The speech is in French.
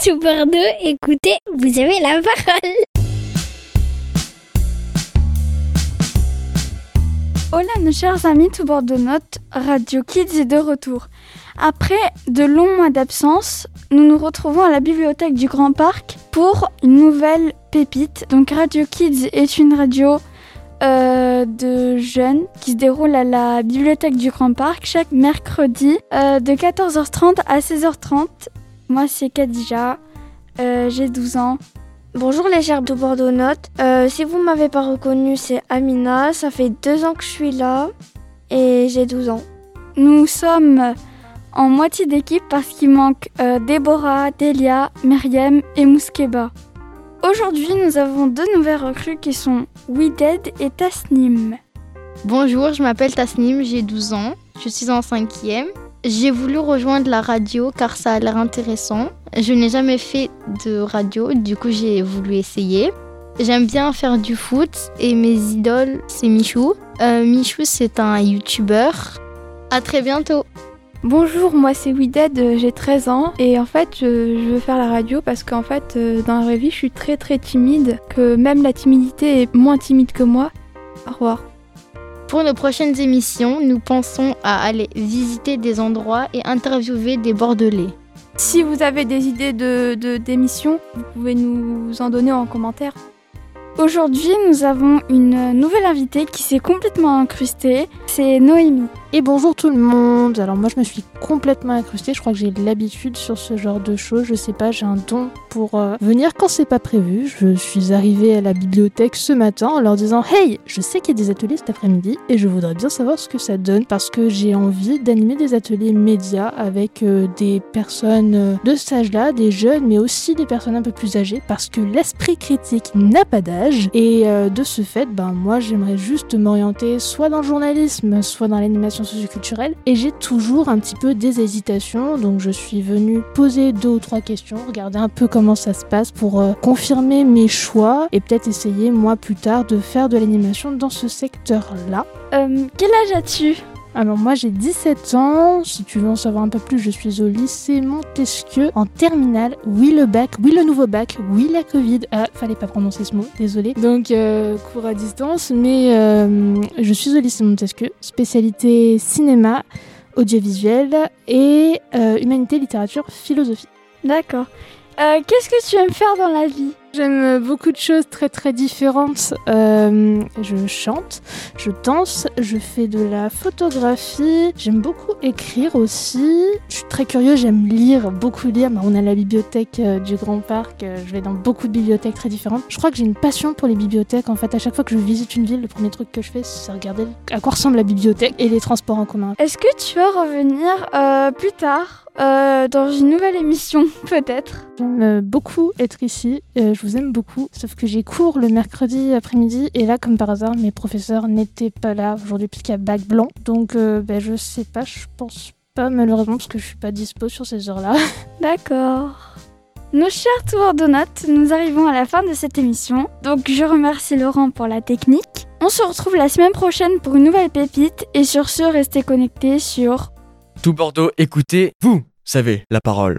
Sous Bordeaux, écoutez, vous avez la parole. Hola nos chers amis tout bord de Radio Kids est de retour. Après de longs mois d'absence, nous nous retrouvons à la bibliothèque du Grand Parc pour une nouvelle pépite. Donc Radio Kids est une radio euh, de jeunes qui se déroule à la bibliothèque du Grand Parc chaque mercredi euh, de 14h30 à 16h30. Moi c'est Kadija, euh, j'ai 12 ans. Bonjour les chers de Bordeaux Notes. Euh, si vous m'avez pas reconnu, c'est Amina. Ça fait deux ans que je suis là et j'ai 12 ans. Nous sommes en moitié d'équipe parce qu'il manque euh, Déborah, Delia, Myriam et Mouskeba. Aujourd'hui, nous avons deux nouvelles recrues qui sont Wided et Tasnim. Bonjour, je m'appelle Tasnim, j'ai 12 ans, je suis en cinquième. J'ai voulu rejoindre la radio car ça a l'air intéressant. Je n'ai jamais fait de radio, du coup j'ai voulu essayer. J'aime bien faire du foot et mes idoles c'est Michou. Euh, Michou c'est un youtubeur. À très bientôt. Bonjour, moi c'est Wided, euh, j'ai 13 ans et en fait je, je veux faire la radio parce qu'en fait euh, dans la vraie vie je suis très très timide, que même la timidité est moins timide que moi. Au revoir. Pour nos prochaines émissions, nous pensons à aller visiter des endroits et interviewer des Bordelais. Si vous avez des idées de d'émissions, vous pouvez nous en donner en commentaire. Aujourd'hui, nous avons une nouvelle invitée qui s'est complètement incrustée, c'est Noémie. Et bonjour tout le monde. Alors moi je me suis complètement incrustée, je crois que j'ai l'habitude sur ce genre de choses, je sais pas, j'ai un don pour euh, venir quand c'est pas prévu. Je suis arrivée à la bibliothèque ce matin en leur disant "Hey, je sais qu'il y a des ateliers cet après-midi et je voudrais bien savoir ce que ça donne parce que j'ai envie d'animer des ateliers médias avec euh, des personnes euh, de cet âge-là, des jeunes mais aussi des personnes un peu plus âgées parce que l'esprit critique n'a pas d'âge et de ce fait, ben moi j'aimerais juste m'orienter soit dans le journalisme, soit dans l'animation socioculturelle et j'ai toujours un petit peu des hésitations donc je suis venue poser deux ou trois questions, regarder un peu comment ça se passe pour euh, confirmer mes choix et peut-être essayer moi plus tard de faire de l'animation dans ce secteur-là. Euh, quel âge as-tu? Alors moi j'ai 17 ans, si tu veux en savoir un peu plus, je suis au lycée Montesquieu en terminale. Oui le bac, oui le nouveau bac, oui la Covid. Ah, fallait pas prononcer ce mot, désolé. Donc euh, cours à distance, mais euh, je suis au lycée Montesquieu, spécialité cinéma, audiovisuel et euh, humanité, littérature, philosophie. D'accord. Qu'est-ce que tu aimes faire dans la vie? J'aime beaucoup de choses très très différentes. Euh, je chante, je danse, je fais de la photographie. J'aime beaucoup écrire aussi. Je suis très curieux, j'aime lire, beaucoup lire. Bah, on a la bibliothèque euh, du Grand Parc. euh, je vais dans beaucoup de bibliothèques très différentes. Je crois que j'ai une passion pour les bibliothèques. En fait, à chaque fois que je visite une ville, le premier truc que je fais, c'est regarder à quoi ressemble la bibliothèque et les transports en commun. Est-ce que tu vas revenir plus tard euh, dans une nouvelle émission, peut-être J'aime euh, beaucoup être ici, euh, je vous aime beaucoup, sauf que j'ai cours le mercredi après-midi et là, comme par hasard, mes professeurs n'étaient pas là aujourd'hui puisqu'il y a bac blanc. Donc, euh, ben, je sais pas, je pense pas malheureusement parce que je suis pas dispo sur ces heures-là. D'accord. Nos chers tours de notes, nous arrivons à la fin de cette émission. Donc je remercie Laurent pour la technique. On se retrouve la semaine prochaine pour une nouvelle pépite et sur ce, restez connectés sur Tout Bordeaux, écoutez, vous savez la parole.